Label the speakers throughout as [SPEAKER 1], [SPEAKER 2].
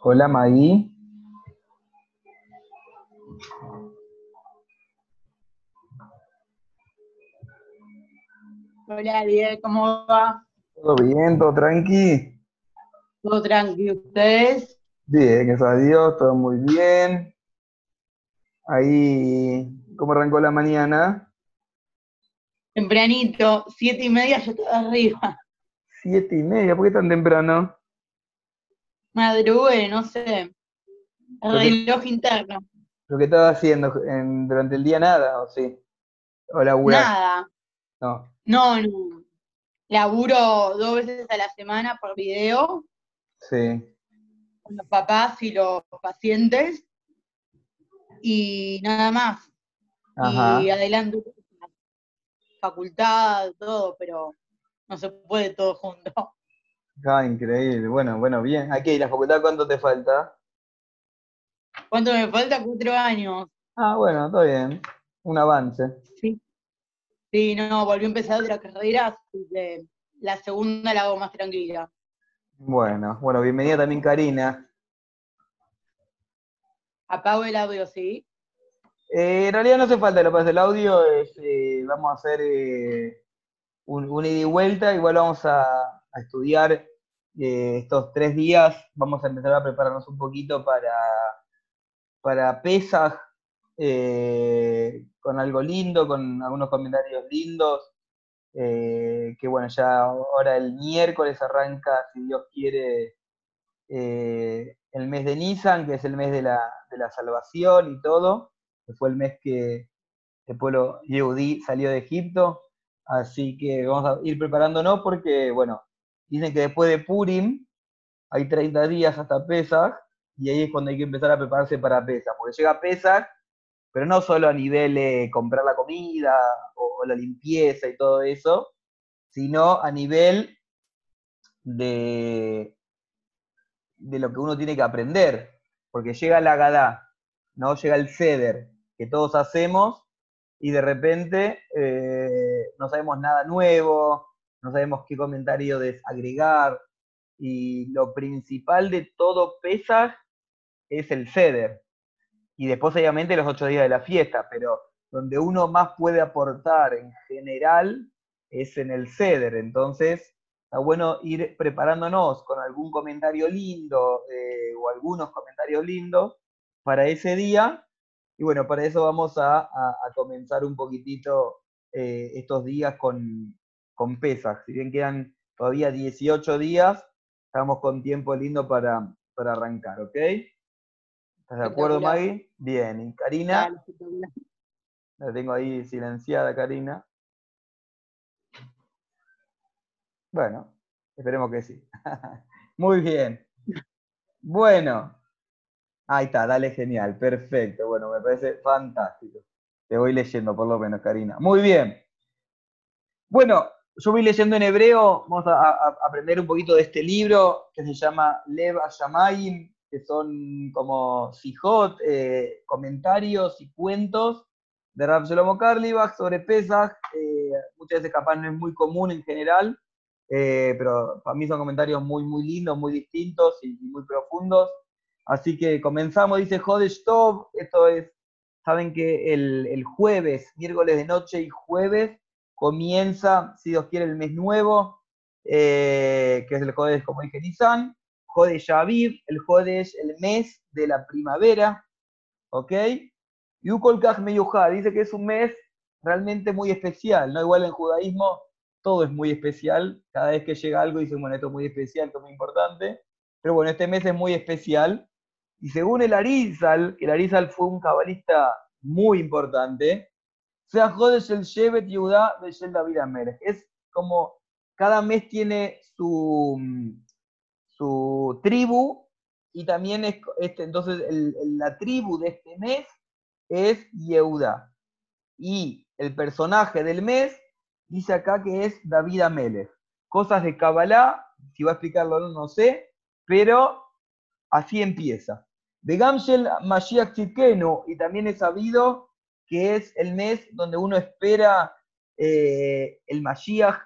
[SPEAKER 1] Hola Maggie.
[SPEAKER 2] Hola, Diego, ¿cómo va?
[SPEAKER 1] ¿Todo bien? ¿Todo tranqui?
[SPEAKER 2] ¿Todo tranquilo? ¿Ustedes?
[SPEAKER 1] Bien, gracias a Dios, todo muy bien. Ahí, ¿cómo arrancó la mañana?
[SPEAKER 2] Tempranito, siete y media, yo estoy arriba.
[SPEAKER 1] Siete y media, ¿por qué tan temprano?
[SPEAKER 2] Madrugué, no sé.
[SPEAKER 1] Que-
[SPEAKER 2] reloj interno.
[SPEAKER 1] ¿Lo que estaba haciendo en- durante el día nada, o sí? ¿O laburás?
[SPEAKER 2] Nada.
[SPEAKER 1] No.
[SPEAKER 2] No, no. Laburo dos veces a la semana por video
[SPEAKER 1] Sí.
[SPEAKER 2] con los papás y los pacientes. Y nada más.
[SPEAKER 1] Ajá.
[SPEAKER 2] Y adelanto facultad, todo, pero no se puede todo junto.
[SPEAKER 1] Ah, increíble. Bueno, bueno, bien. Aquí, ¿y la facultad cuánto te falta?
[SPEAKER 2] ¿Cuánto me falta? Cuatro años.
[SPEAKER 1] Ah, bueno, está bien. Un avance.
[SPEAKER 2] Sí. Sí, no, volví a empezar otra carrera, así que la segunda la hago más tranquila.
[SPEAKER 1] Bueno, bueno, bienvenida también Karina.
[SPEAKER 2] Apago el audio, ¿sí?
[SPEAKER 1] Eh, en realidad no hace falta que lo pases el audio, es, eh, vamos a hacer eh, un, un ida y vuelta, igual vamos a, a estudiar eh, estos tres días, vamos a empezar a prepararnos un poquito para, para eh, con algo lindo, con algunos comentarios lindos, eh, que bueno, ya ahora el miércoles arranca, si Dios quiere, el mes de Nisan, que es el mes de la, de la salvación y todo, que fue el mes que el pueblo Yehudí salió de Egipto, así que vamos a ir preparándonos porque, bueno, dicen que después de Purim hay 30 días hasta Pesach, y ahí es cuando hay que empezar a prepararse para Pesach, porque llega Pesach, pero no solo a nivel de comprar la comida o, o la limpieza y todo eso, sino a nivel de, de lo que uno tiene que aprender, porque llega la Gadá, ¿no? Llega el ceder que todos hacemos y de repente eh, no sabemos nada nuevo, no sabemos qué comentario desagregar y lo principal de todo Pesaj es el ceder y después obviamente los ocho días de la fiesta, pero donde uno más puede aportar en general es en el ceder, entonces está bueno ir preparándonos con algún comentario lindo eh, o algunos comentarios lindos para ese día. Y bueno, para eso vamos a, comenzar un poquitito eh, estos días con, con Pesaj. Si bien quedan todavía 18 días, estamos con tiempo lindo para, para arrancar, ¿ok? ¿Estás de acuerdo. Maggie? Bien. ¿Y Karina? La tengo ahí silenciada, Karina. Bueno, esperemos que sí. Muy bien. Bueno. Ahí está, dale genial, perfecto. Bueno, me parece fantástico. Te voy leyendo por lo menos, Karina. Muy bien. Bueno, yo voy leyendo en hebreo, vamos a, a- aprender un poquito de este libro que se llama Lev Ashamayim, que son como sijot, eh, comentarios y cuentos de Rav Shlomo Karlibach sobre Pesach. eh, muchas veces capaz no es muy común en general, eh, pero para mí son comentarios muy, muy lindos, muy distintos y, y muy profundos. Así que comenzamos, dice Hodesh Tov, esto es, saben que el, el jueves, miércoles de noche y jueves, comienza, si Dios quiere, el mes nuevo, eh, que es el Jodesh, como dije, Nisan, Jodesh Aviv, el Jodesh, el mes de la primavera, ¿ok? Y Ukol Kaj Meyuhá, dice que es un mes realmente muy especial, ¿no? Igual en judaísmo todo es muy especial, cada vez que llega algo dicen, bueno, esto es muy especial, esto es muy importante, pero bueno, este mes es muy especial, y según el Arizal, el Arizal fue un cabalista muy importante, David. Es como cada mes tiene su, su tribu y también es este, entonces la tribu de este mes es Yehudá. Y el personaje del mes dice acá que es David Amelech. Cosas de Kabbalah, si va a explicarlo no, no sé, pero así empieza. De Gamshel Mashiach Tzidkenu, y también es sabido que es el mes donde uno espera eh, el Mashiach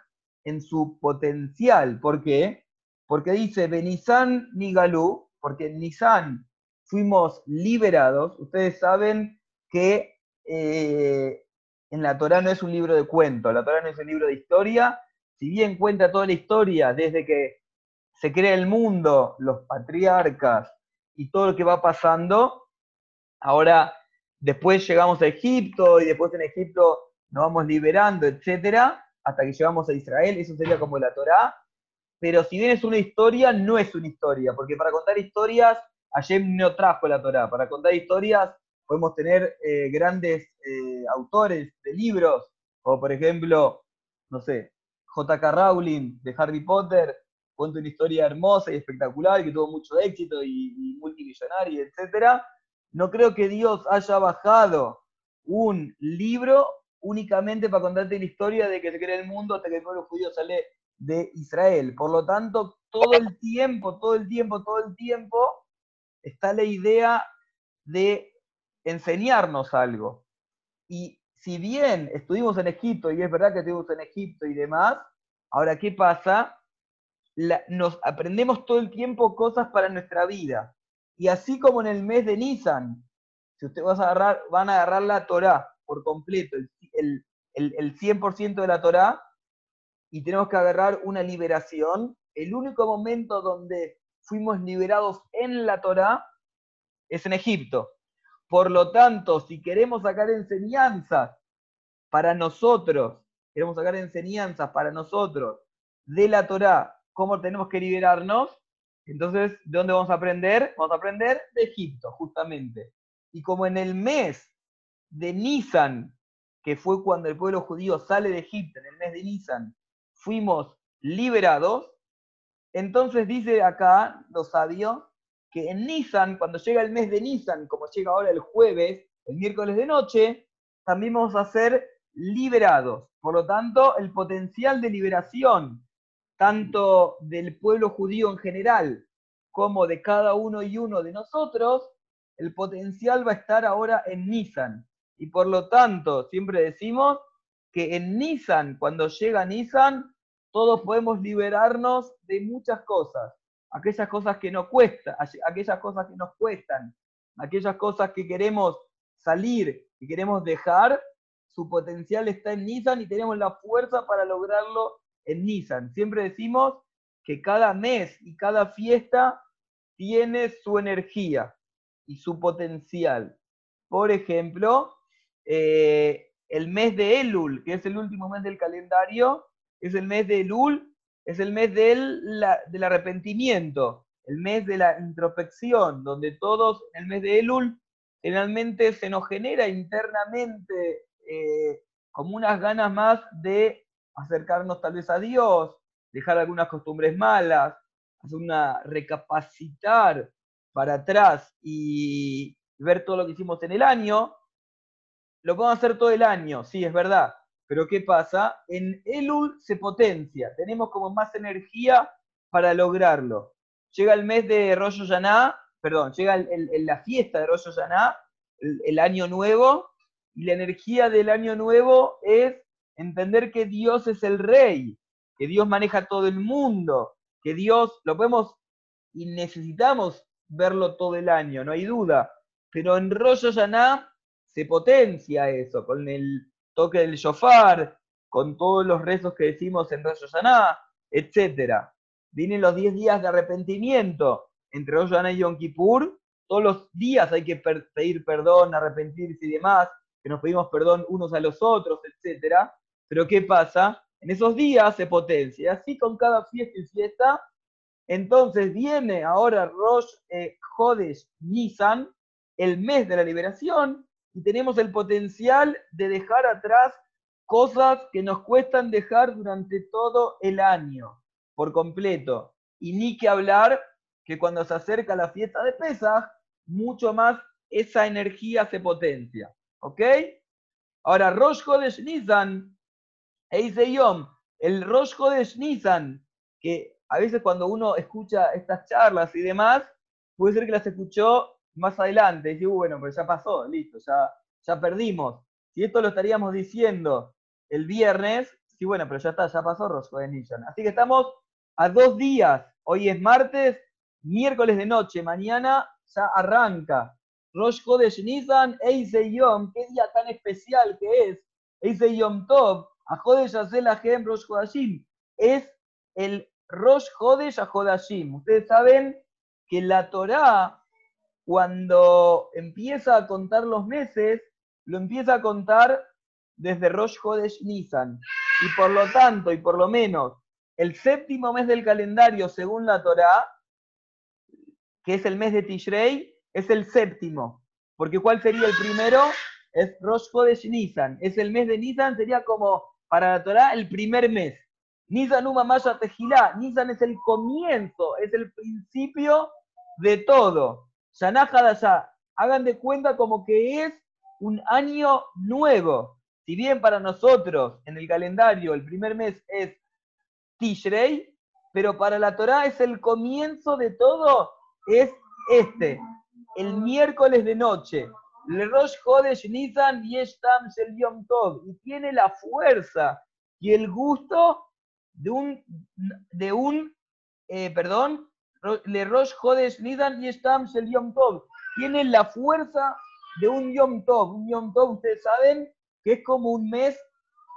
[SPEAKER 1] en su potencial. ¿Por qué? Porque dice, Benizán Nigalú, porque en Nisan fuimos liberados. Ustedes saben que eh, en la Torah no es un libro de cuentos, la Torah no es un libro de historia. Si bien cuenta toda la historia desde que se crea el mundo, los patriarcas y todo lo que va pasando, ahora después llegamos a Egipto y después en Egipto nos vamos liberando, etcétera, hasta que llegamos a Israel, eso sería como la Torá. Pero si bien es una historia, no es una historia, porque para contar historias, Hashem no trajo la Torá. Para contar historias podemos tener eh, grandes eh, autores de libros, como por ejemplo, no sé, J.K. Rowling de Harry Potter, cuenta una historia hermosa y espectacular que tuvo mucho éxito y, y multimillonaria, etc. No creo que Dios haya bajado un libro únicamente para contarte la historia de que se crea el mundo hasta que el pueblo judío sale de Israel. Por lo tanto, todo el tiempo, todo el tiempo, todo el tiempo está la idea de enseñarnos algo. Y si bien estuvimos en Egipto, y es verdad que estuvimos en Egipto y demás, ahora, ¿qué pasa? nos aprendemos todo el tiempo cosas para nuestra vida. Y así como en el mes de Nisan, si ustedes van a agarrar, van a agarrar la Torah por completo, el, el, el 100% de la Torah, y tenemos que agarrar una liberación, el único momento donde fuimos liberados en la Torah es en Egipto. Por lo tanto, si queremos sacar enseñanzas para nosotros, queremos sacar enseñanzas para nosotros de la Torah, cómo tenemos que liberarnos, entonces, ¿de dónde vamos a aprender? Vamos a aprender de Egipto, justamente. Y como en el mes de Nisan, que fue cuando el pueblo judío sale de Egipto, en el mes de Nisan, fuimos liberados, entonces dice acá los sabios que en Nisan, cuando llega el mes de Nisan, como llega ahora el jueves, el miércoles de noche, también vamos a ser liberados. Por lo tanto, el potencial de liberación, tanto del pueblo judío en general, como de cada uno y uno de nosotros, el potencial va a estar ahora en Nisan. Y por lo tanto, siempre decimos que en Nisan, cuando llega Nisan, todos podemos liberarnos de muchas cosas. Aquellas cosas que nos cuestan, aquellas cosas que nos cuestan, aquellas cosas que queremos salir y queremos dejar, su potencial está en Nisan y tenemos la fuerza para lograrlo en Nisan. Siempre decimos que cada mes y cada fiesta tiene su energía y su potencial. Por ejemplo, eh, el mes de Elul, que es el último mes del calendario, es el mes de Elul, es el mes del, del arrepentimiento, el mes de la introspección, donde todos, en el mes de Elul, generalmente se nos genera internamente eh, como unas ganas más de acercarnos tal vez a Dios, dejar algunas costumbres malas, hacer una recapacitar para atrás y ver todo lo que hicimos en el año, lo podemos hacer todo el año, sí, es verdad. Pero ¿qué pasa? En Elul se potencia, tenemos como más energía para lograrlo. Llega el mes de Rosh Hashanah, perdón, llega la fiesta de Rosh el, el año nuevo, y la energía del año nuevo es entender que Dios es el rey, que Dios maneja todo el mundo, que Dios, lo podemos y necesitamos verlo todo el año, no hay duda. Pero en Rosh Hashanah se potencia eso, con el toque del shofar, con todos los rezos que decimos en Rosh Hashanah, etc. Vienen los 10 días de arrepentimiento entre Rosh Hashanah y Yom Kippur. Todos los días hay que pedir perdón, arrepentirse y demás, que nos pedimos perdón unos a los otros, etc. Pero ¿qué pasa? En esos días se potencia. Así con cada fiesta y fiesta. Entonces viene ahora Rosh eh, Hodesh Nisan, el mes de la liberación, y tenemos el potencial de dejar atrás cosas que nos cuestan dejar durante todo el año, por completo. Y ni que hablar que cuando se acerca la fiesta de Pesach, mucho más esa energía se potencia. ¿Ok? Ahora, Rosh Hodesh Nisan, Yom, el Rosh Hodesh Nisan, que a veces cuando uno escucha estas charlas y demás, puede ser que las escuchó más adelante, y bueno, pues ya pasó, listo, ya, ya perdimos. Si esto lo estaríamos diciendo el viernes, sí, bueno, pero ya está, ya pasó Rosco de Nissan. Así que estamos a dos días. Hoy es martes, miércoles de noche, mañana ya arranca. Rosh Chodesh Nisan, Eise Yom, qué día tan especial que es. Eise Yom Tov, a Jodesh Hem Rosh Chodashim. Es el Rosh Chodesh a Jodashim. Ustedes saben que la Torá, cuando empieza a contar los meses, lo empieza a contar desde Rosh Chodesh Nisan. Y por lo tanto, y por lo menos, el séptimo mes del calendario, según la Torá, que es el mes de Tishrei, es el séptimo. Porque ¿cuál sería el primero? Es Rosh Chodesh Nisan. Es el mes de Nisan, sería como para la Torah el primer mes. Nisan Uma Maya Tejilá. Nisan es el comienzo, es el principio de todo. Shana Hadashah. Hagan de cuenta como que es un año nuevo. Si bien para nosotros en el calendario el primer mes es Tishrei, pero para la Torah es el comienzo de todo, es este, el miércoles de noche. Le Rosh Chodesh Nisan Yeshtam Shel Yom Tov. Y tiene la fuerza y el gusto de un, de un eh, perdón, Le Rosh Chodesh Nisan Yeshtam Shel Yom Tov. Tiene la fuerza de un Yom Tov. Un Yom Tov, ustedes saben que es como un mes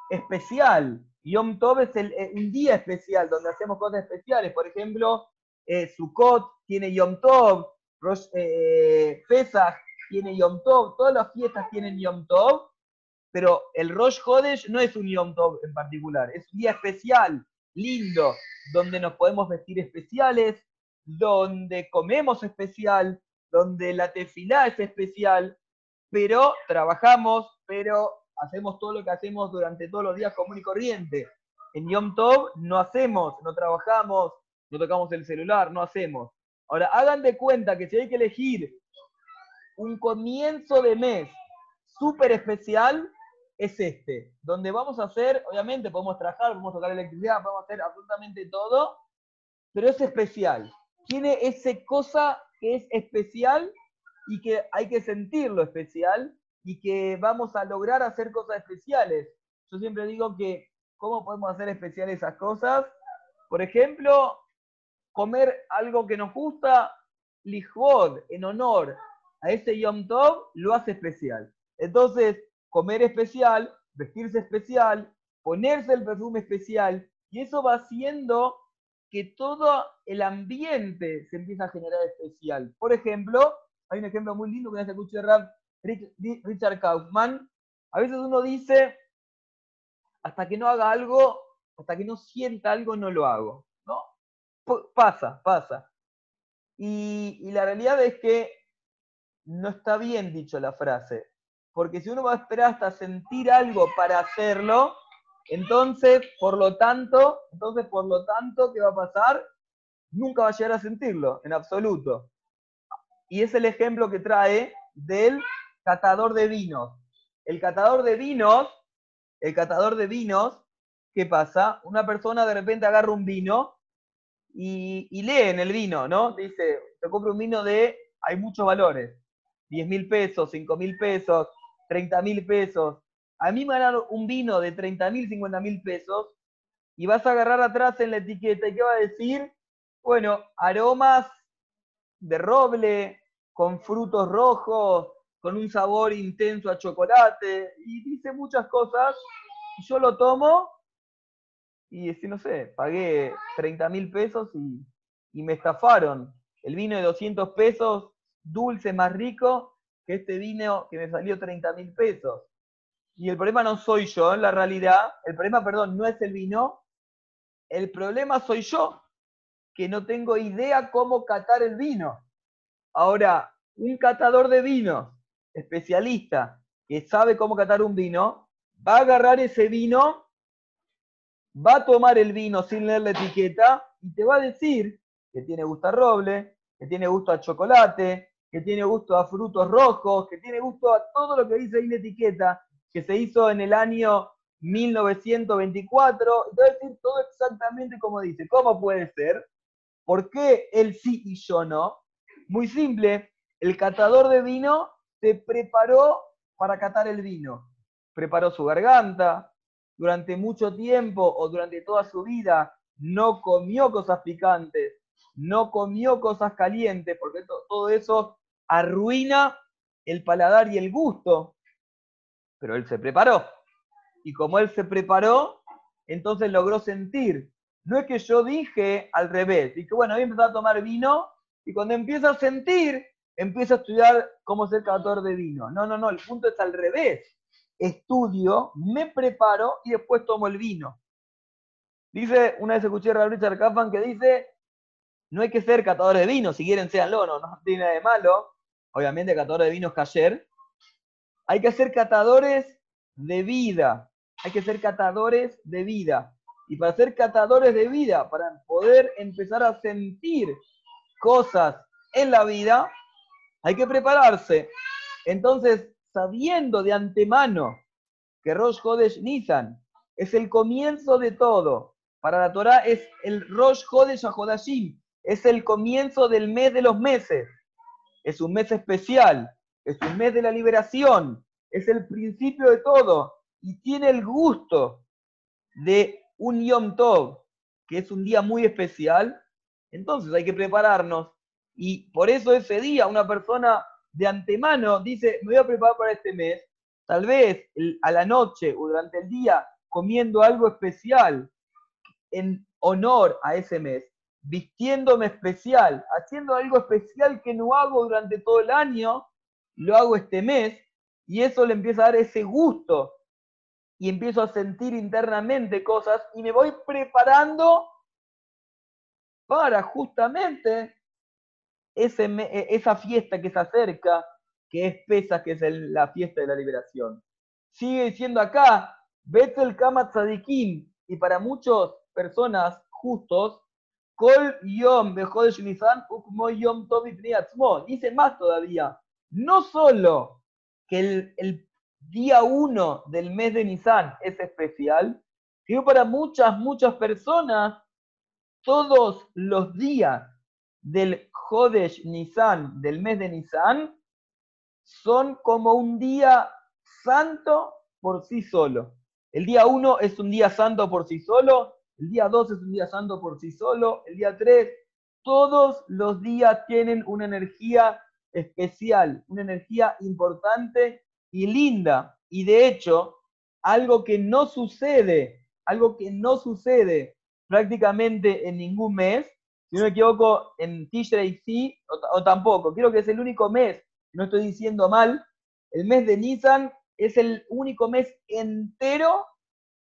[SPEAKER 1] especial. Yom Tov es el, eh, un día especial donde hacemos cosas especiales. Por ejemplo, eh, Sukkot tiene Yom Tov, Rosh, eh, Pesach tiene Yom Tov, todas las fiestas tienen Yom Tov, pero el Rosh Hodesh no es un Yom Tov en particular, es un día especial, lindo, donde nos podemos vestir especiales, donde comemos especial, donde la tefilá es especial, pero trabajamos, pero hacemos todo lo que hacemos durante todos los días común y corriente. En Yom Tov no hacemos, no trabajamos, no tocamos el celular, no hacemos. Ahora, hagan de cuenta que si hay que elegir un comienzo de mes súper especial, es este, donde vamos a hacer, obviamente podemos trabajar, podemos tocar electricidad, podemos hacer absolutamente todo, pero es especial. Tiene esa cosa que es especial y que hay que sentirlo especial y que vamos a lograr hacer cosas especiales. Yo siempre digo que, ¿cómo podemos hacer especiales esas cosas? Por ejemplo, comer algo que nos gusta, Lijbod, en honor a ese Yom Tov, lo hace especial. Entonces, comer especial, vestirse especial, ponerse el perfume especial, y eso va haciendo que todo el ambiente se empieza a generar especial. Por ejemplo, hay un ejemplo muy lindo que hace escuché de Richard Kaufman. A veces uno dice, hasta que no haga algo, hasta que no sienta algo, no lo hago pasa, pasa. Y, la realidad es que no está bien dicho la frase, porque si uno va a esperar hasta sentir algo para hacerlo, entonces, por lo tanto, entonces, por lo tanto, ¿qué va a pasar? Nunca va a llegar a sentirlo, en absoluto. Y es el ejemplo que trae del catador de vinos. El catador de vinos, el catador de vinos, ¿qué pasa? Una persona de repente agarra un vino y, lee en el vino, ¿no? Dice, te compro un vino de, hay muchos valores, 10 mil pesos, 5 mil pesos, 30 mil pesos. A mí me van un vino de 30 mil, 50 mil pesos y vas a agarrar atrás en la etiqueta y ¿qué va a decir? Bueno, aromas de roble, con frutos rojos, con un sabor intenso a chocolate y dice muchas cosas. Y yo lo tomo y decir, no sé, pagué 30 mil pesos y, me estafaron. El vino de 200 pesos, dulce, más rico, que este vino que me salió 30 mil pesos. Y el problema no soy yo, en la realidad, el problema, perdón, no es el vino, el problema soy yo, que no tengo idea cómo catar el vino. Ahora, un catador de vino, especialista, que sabe cómo catar un vino, va a agarrar ese vino va a tomar el vino sin leer la etiqueta y te va a decir que tiene gusto a roble, que tiene gusto a chocolate, que tiene gusto a frutos rojos, que tiene gusto a todo lo que dice ahí la etiqueta, que se hizo en el año 1924, y te va a decir todo exactamente como dice. ¿Cómo puede ser? ¿Por qué él sí y yo no? Muy simple, el catador de vino se preparó para catar el vino. Preparó su garganta, durante mucho tiempo o durante toda su vida no comió cosas picantes, no comió cosas calientes, porque todo eso arruina el paladar y el gusto. Pero él se preparó. Y como él se preparó, entonces logró sentir. No es que yo dije al revés, dije, bueno, voy a empezar a tomar vino y cuando empiezo a sentir, empiezo a estudiar cómo ser catador de vino. No, no, no, el punto es al revés. Estudio, me preparo y después tomo el vino. Dice, una vez escuché a Richard Kaufman que dice, no hay que ser catador de vino, si quieren seanlo, no, no tiene nada de malo. Obviamente catador de vino es cayer. Hay que ser catadores de vida. Hay que ser catadores de vida. Y para ser catadores de vida, para poder empezar a sentir cosas en la vida, hay que prepararse. Entonces, sabiendo de antemano que Rosh Hodesh es el comienzo de todo, para la Torah es el Rosh Hodesh HaHodashim, es el comienzo del mes de los meses, es un mes especial, es un mes de la liberación, es el principio de todo y tiene el gusto de un Yom Tov, que es un día muy especial, entonces hay que prepararnos. Y por eso ese día una persona de antemano dice, me voy a preparar para este mes, tal vez a la noche o durante el día comiendo algo especial en honor a ese mes, vistiéndome especial, haciendo algo especial que no hago durante todo el año, lo hago este mes, y eso le empieza a dar ese gusto, y empiezo a sentir internamente cosas, y me voy preparando para justamente ese, e, esa fiesta que se acerca, que es Pesa, que es la fiesta de la liberación. Sigue diciendo acá, Betel Kamat Tzadikim, y para muchas personas justos, Kol Yom Bejodesh Nisan Ukmo Yom Tobi Dice más todavía. No solo que el, el día 1 del mes de Nisan es especial, sino para muchas, muchas personas, todos los días del Jodesh Nisan, del mes de Nisan, son como un día santo por sí solo. El día 1 es un día santo por sí solo, el día 2 es un día santo por sí solo, el día 3, todos los días tienen una energía especial, una energía importante y linda. Y de hecho, algo que no sucede, algo que no sucede prácticamente en ningún mes, si no me equivoco, en Tishrei sí, o, tampoco, creo que es el único mes, no estoy diciendo mal, el mes de Nisan es el único mes entero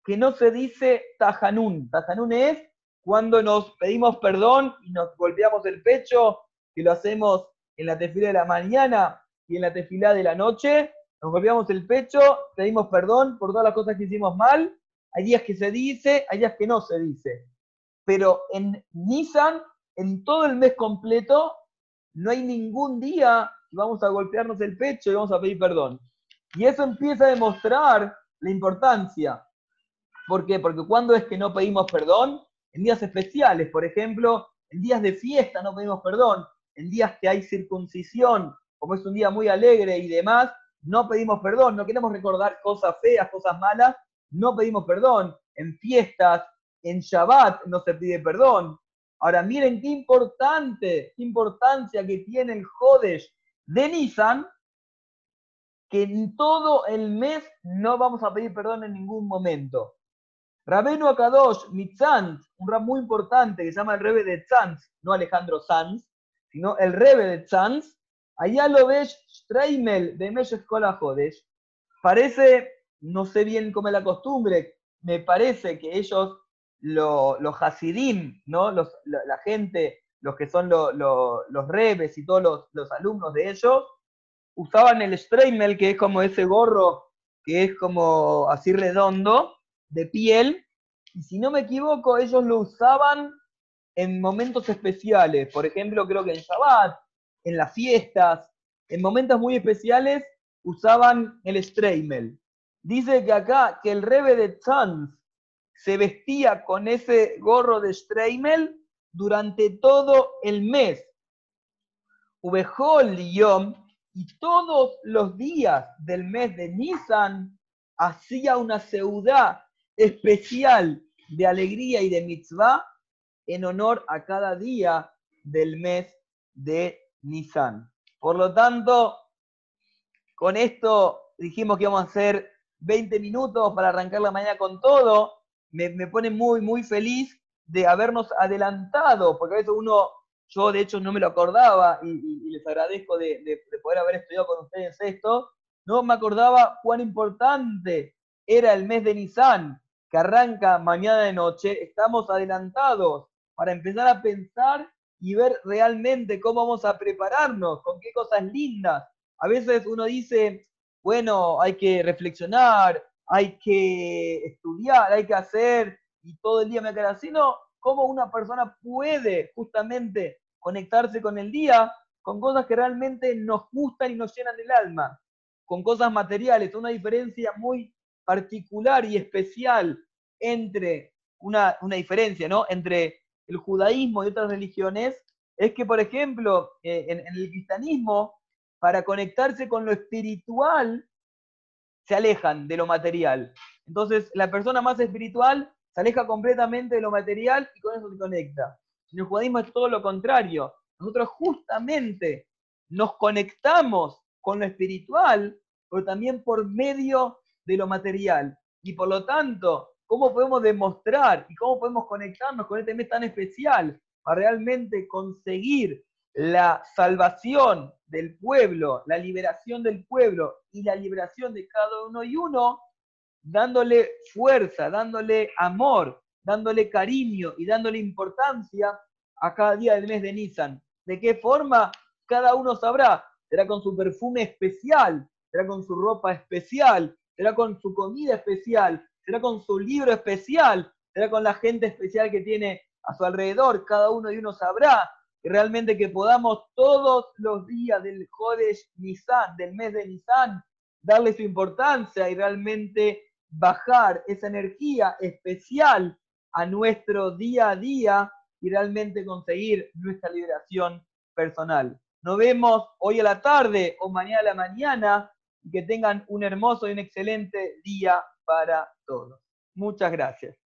[SPEAKER 1] que no se dice tajanún. Tajanún es cuando nos pedimos perdón y nos golpeamos el pecho, que lo hacemos en la tefila de la mañana y en la tefila de la noche. Nos golpeamos el pecho, pedimos perdón por todas las cosas que hicimos mal. Hay días que se dice, hay días que no se dice. Pero en Nisan, en todo el mes completo, no hay ningún día que vamos a golpearnos el pecho y vamos a pedir perdón. Y eso empieza a demostrar la importancia ¿Por qué? Porque cuando es que no pedimos perdón, en días especiales, por ejemplo, en días de fiesta no pedimos perdón, en días que hay circuncisión, como es un día muy alegre y demás, no pedimos perdón, no queremos recordar cosas feas, cosas malas, no pedimos perdón. En fiestas, en Shabbat no se pide perdón. Ahora miren qué importante, qué importancia que tiene el Jodesh de Nisan, que en todo el mes no vamos a pedir perdón en ningún momento. Rabenu Akadosh Mitzant, un rab muy importante que se llama el Rebe de Tzanz, no Alejandro Sanz, sino el Rebe de Tzanz, allá lo ves Streimel de Meshes Jodesh. Parece, no sé bien cómo es la costumbre, me parece que ellos, los Hasidim, ¿no? Los, la, gente, los que son los Rebes y todos los, alumnos de ellos, usaban el Streimel, que es como ese gorro que es como así redondo, de piel, y si no me equivoco, ellos lo usaban en momentos especiales, por ejemplo, creo que en Shabbat, en las fiestas, en momentos muy especiales, usaban el streimel. Dice que acá, que el rebe de Tzanz se vestía con ese gorro de streimel durante todo el mes. Ubejol Yom, y todos los días del mes de Nisan hacía una seudá especial de alegría y de mitzvah en honor a cada día del mes de Nisan. Por lo tanto, con esto dijimos que íbamos a hacer 20 minutos para arrancar la mañana con todo. Me, pone muy, muy feliz de habernos adelantado, porque a veces uno, yo de hecho no me lo acordaba y, les agradezco de, de, poder haber estudiado con ustedes esto, no me acordaba cuán importante era el mes de Nisan, que arranca mañana de noche. Estamos adelantados para empezar a pensar y ver realmente cómo vamos a prepararnos, con qué cosas lindas. A veces uno dice, bueno, hay que reflexionar, hay que estudiar, hay que hacer, y todo el día me queda así, no, cómo una persona puede justamente conectarse con el día con cosas que realmente nos gustan y nos llenan el alma, con cosas materiales, una diferencia muy particular y especial entre una, una diferencia, ¿no? Entre el judaísmo y otras religiones es que, por ejemplo, eh, en, el cristianismo, para conectarse con lo espiritual, se alejan de lo material. Entonces, la persona más espiritual se aleja completamente de lo material y con eso se conecta. En el judaísmo es todo lo contrario. Nosotros justamente nos conectamos con lo espiritual, pero también por medio de lo material. Y por lo tanto, ¿Cómo podemos demostrar y cómo podemos conectarnos con este mes tan especial para realmente conseguir la salvación del pueblo, la liberación del pueblo y la liberación de cada uno y uno, dándole fuerza, dándole amor, dándole cariño y dándole importancia a cada día del mes de Nisan. ¿De qué forma? Cada uno sabrá. Será con su perfume especial, será con su ropa especial, será con su comida especial, será con su libro especial, será con la gente especial que tiene a su alrededor, cada uno de uno sabrá, y realmente que podamos todos los días del Jodesh Nisan, del mes de Nisan, darle su importancia y realmente bajar esa energía especial a nuestro día a día y realmente conseguir nuestra liberación personal. Nos vemos hoy a la tarde o mañana a la mañana y que tengan un hermoso y un excelente día para todos. Muchas gracias.